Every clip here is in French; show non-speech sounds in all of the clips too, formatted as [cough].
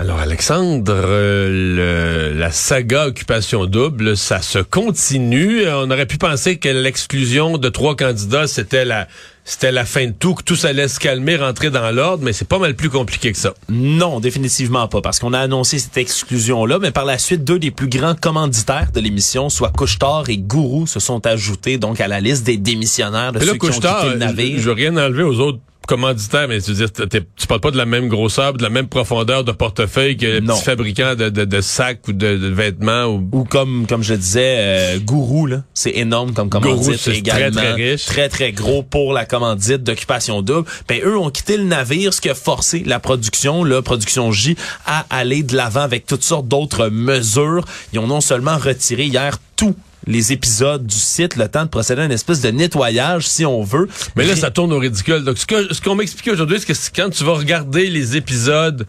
Alors Alexandre, euh, le, la saga occupation double, ça se continue. On aurait pu penser que l'exclusion de trois candidats, c'était la c'était la fin de tout, que tout allait se calmer, rentrer dans l'ordre, mais c'est pas mal plus compliqué que ça. Non, définitivement pas, parce qu'on a annoncé cette exclusion-là, mais par la suite, deux des plus grands commanditaires de l'émission, soit Couchetard et Gourou, se sont ajoutés donc à la liste des démissionnaires de ceux qui ont quitté le navire. Je, je veux rien enlever aux autres commanditaire, mais tu veux dire, tu parles pas de la même grosseur, de la même profondeur de portefeuille que les petits fabricants de, de, de, sacs ou de, vêtements. Ou, ou comme comme je disais, euh, Gourou, là, c'est énorme comme commandite Gourou, également. Très, très riche. Très, très gros pour la commandite d'occupation double. Ben, eux ont quitté le navire, ce qui a forcé la production, la production J, à aller de l'avant avec toutes sortes d'autres mesures. Ils ont non seulement retiré hier tout les épisodes du site, le temps de procéder à une espèce de nettoyage, si on veut. Mais là, ça tourne au ridicule. Donc, ce qu'on m'expliquait aujourd'hui, c'est que quand tu vas regarder les épisodes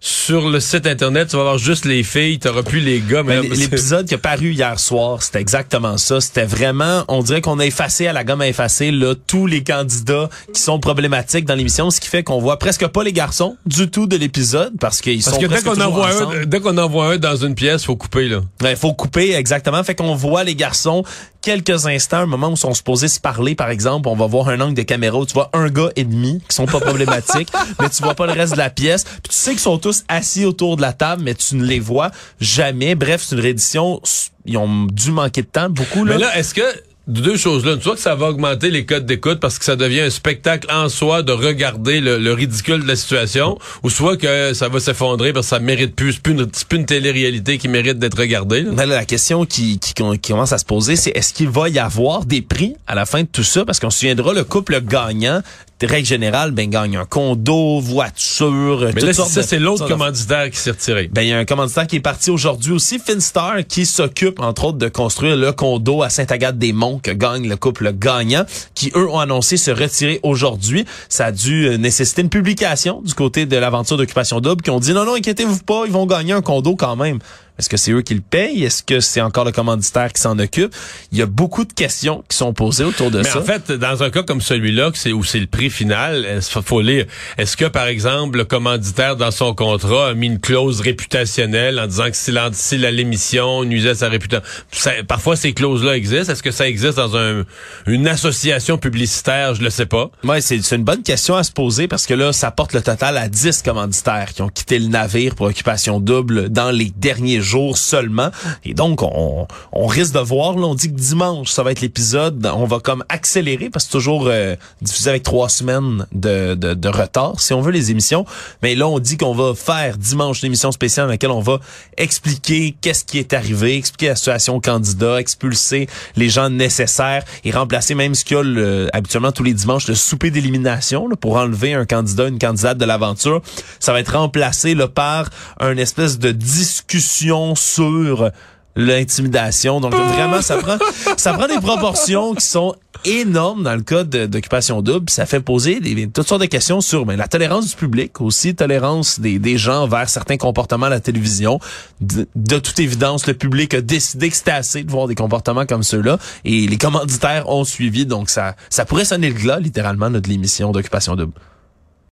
sur le site internet, tu vas avoir juste les filles, tu n'auras plus les gars. Mais l'épisode qui a paru hier soir, c'était exactement ça. C'était vraiment, on dirait qu'on a effacé à la gomme à effacer là, tous les candidats qui sont problématiques dans l'émission, ce qui fait qu'on voit presque pas les garçons du tout de l'épisode parce qu'ils sont Parce que dès qu'on en voit un, dès qu'on en voit un dans une pièce, faut couper là. Il faut couper exactement. Fait qu'on voit les garçons quelques instants, un moment où ils sont supposés se parler, par exemple, on va voir un angle de caméra où tu vois un gars et demi qui sont pas problématiques, [laughs] mais tu vois pas le reste de la pièce. Puis tu sais qu'ils sont tous assis autour de la table, mais tu ne les vois jamais. Bref, c'est une réédition. Ils ont dû manquer de temps, beaucoup. Là. Mais là, est-ce que deux choses là. Soit que ça va augmenter les codes d'écoute parce que ça devient un spectacle en soi de regarder le, ridicule de la situation, ou soit que ça va s'effondrer parce que ça mérite plus. C'est plus une, télé-réalité qui mérite d'être regardée. Là. la question qui, qui, commence à se poser, c'est est-ce qu'il va y avoir des prix à la fin de tout ça? Parce qu'on se souviendra, le couple gagnant règle générale, ben gagne un condo, voiture, Mais là, ça, c'est l'autre commanditaire qui s'est retiré. Ben il y a un commanditaire qui est parti aujourd'hui aussi, Finstar, qui s'occupe entre autres de construire le condo à Saint-Agathe-des-Monts que gagne le couple gagnant, qui eux ont annoncé se retirer aujourd'hui. Ça a dû euh, nécessiter une publication du côté de l'aventure d'occupation double qui ont dit non non inquiétez-vous pas, ils vont gagner un condo quand même. Est-ce que c'est eux qui le payent? Est-ce que c'est encore le commanditaire qui s'en occupe? Il y a beaucoup de questions qui sont posées autour de ça. Mais en fait, dans un cas comme celui-là, où c'est le prix final, il faut lire. Est-ce que, par exemple, le commanditaire, dans son contrat, a mis une clause réputationnelle en disant que si, la, si l'émission nuisait à sa réputation? parfois, ces clauses-là existent. Est-ce que ça existe dans un, une association publicitaire? Je le sais pas. Ouais, c'est, c'est une bonne question à se poser parce que là, ça porte le total à 10 commanditaires qui ont quitté le navire pour occupation double dans les derniers jours seulement. Et donc, on, on risque de voir, là, on dit que dimanche, ça va être l'épisode, on va comme accélérer, parce que toujours euh, diffusé avec trois semaines de, de, de, retard, si on veut, les émissions. Mais là, on dit qu'on va faire dimanche une émission spéciale dans laquelle on va expliquer qu'est-ce qui est arrivé, expliquer la situation au candidat, expulser les gens nécessaires et remplacer même ce qu'il y a le, habituellement tous les dimanches, le souper d'élimination pour enlever un candidat, une candidate de l'aventure. Ça va être remplacé là, par un espèce de discussion sur l'intimidation. Donc [laughs] vraiment, ça prend ça prend des proportions qui sont énormes dans le cas d'occupation double. Ça fait poser des, toutes sortes de questions sur ben, la tolérance du public, aussi tolérance des, des gens vers certains comportements à la télévision. De, toute évidence, le public a décidé que c'était assez de voir des comportements comme ceux-là et les commanditaires ont suivi. Donc ça ça pourrait sonner le glas littéralement de l'émission d'occupation double.